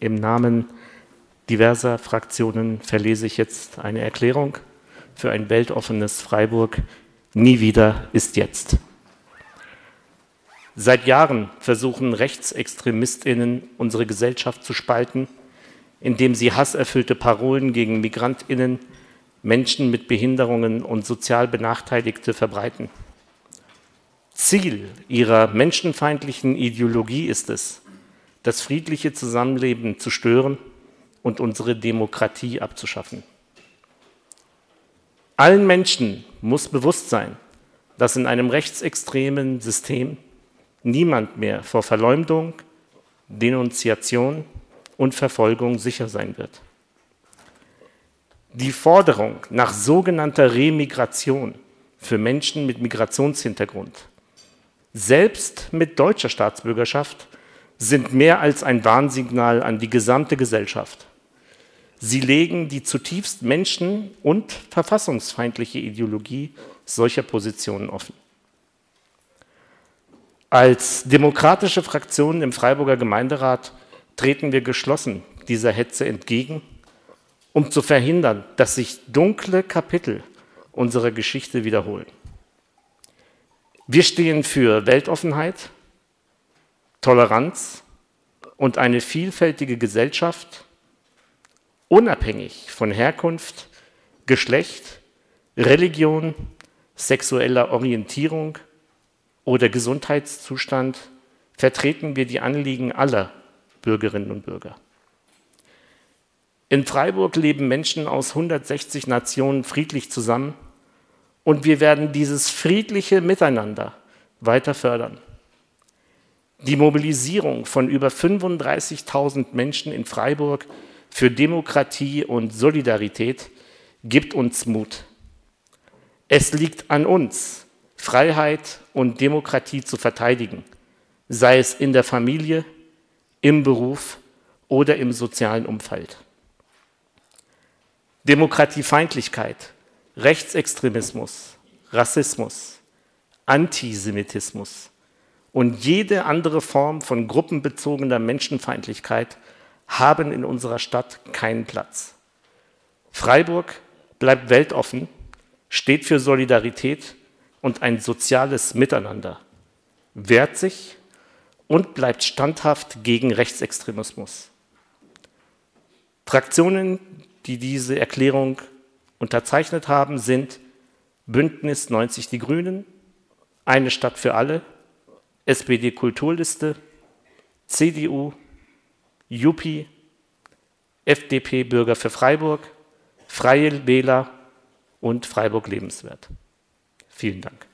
Im Namen diverser Fraktionen verlese ich jetzt eine Erklärung für ein weltoffenes Freiburg. Nie wieder ist jetzt. Seit Jahren versuchen Rechtsextremistinnen unsere Gesellschaft zu spalten, indem sie hasserfüllte Parolen gegen Migrantinnen, Menschen mit Behinderungen und sozial Benachteiligte verbreiten. Ziel ihrer menschenfeindlichen Ideologie ist es, das friedliche Zusammenleben zu stören und unsere Demokratie abzuschaffen. Allen Menschen muss bewusst sein, dass in einem rechtsextremen System niemand mehr vor Verleumdung, Denunziation und Verfolgung sicher sein wird. Die Forderung nach sogenannter Remigration für Menschen mit Migrationshintergrund, selbst mit deutscher Staatsbürgerschaft, sind mehr als ein Warnsignal an die gesamte Gesellschaft. Sie legen die zutiefst menschen- und verfassungsfeindliche Ideologie solcher Positionen offen. Als demokratische Fraktion im Freiburger Gemeinderat treten wir geschlossen dieser Hetze entgegen, um zu verhindern, dass sich dunkle Kapitel unserer Geschichte wiederholen. Wir stehen für Weltoffenheit, Toleranz und eine vielfältige Gesellschaft, unabhängig von Herkunft, Geschlecht, Religion, sexueller Orientierung oder Gesundheitszustand, vertreten wir die Anliegen aller Bürgerinnen und Bürger. In Freiburg leben Menschen aus 160 Nationen friedlich zusammen und wir werden dieses friedliche Miteinander weiter fördern. Die Mobilisierung von über 35.000 Menschen in Freiburg für Demokratie und Solidarität gibt uns Mut. Es liegt an uns, Freiheit und Demokratie zu verteidigen, sei es in der Familie, im Beruf oder im sozialen Umfeld. Demokratiefeindlichkeit, Rechtsextremismus, Rassismus, Antisemitismus und jede andere Form von gruppenbezogener Menschenfeindlichkeit haben in unserer Stadt keinen Platz. Freiburg bleibt weltoffen, steht für Solidarität und ein soziales Miteinander, wehrt sich und bleibt standhaft gegen Rechtsextremismus. Fraktionen, die diese Erklärung unterzeichnet haben, sind Bündnis 90 Die Grünen, Eine Stadt für alle, SPD Kulturliste, CDU, JUPI, FDP Bürger für Freiburg, Freie Wähler und Freiburg Lebenswert. Vielen Dank.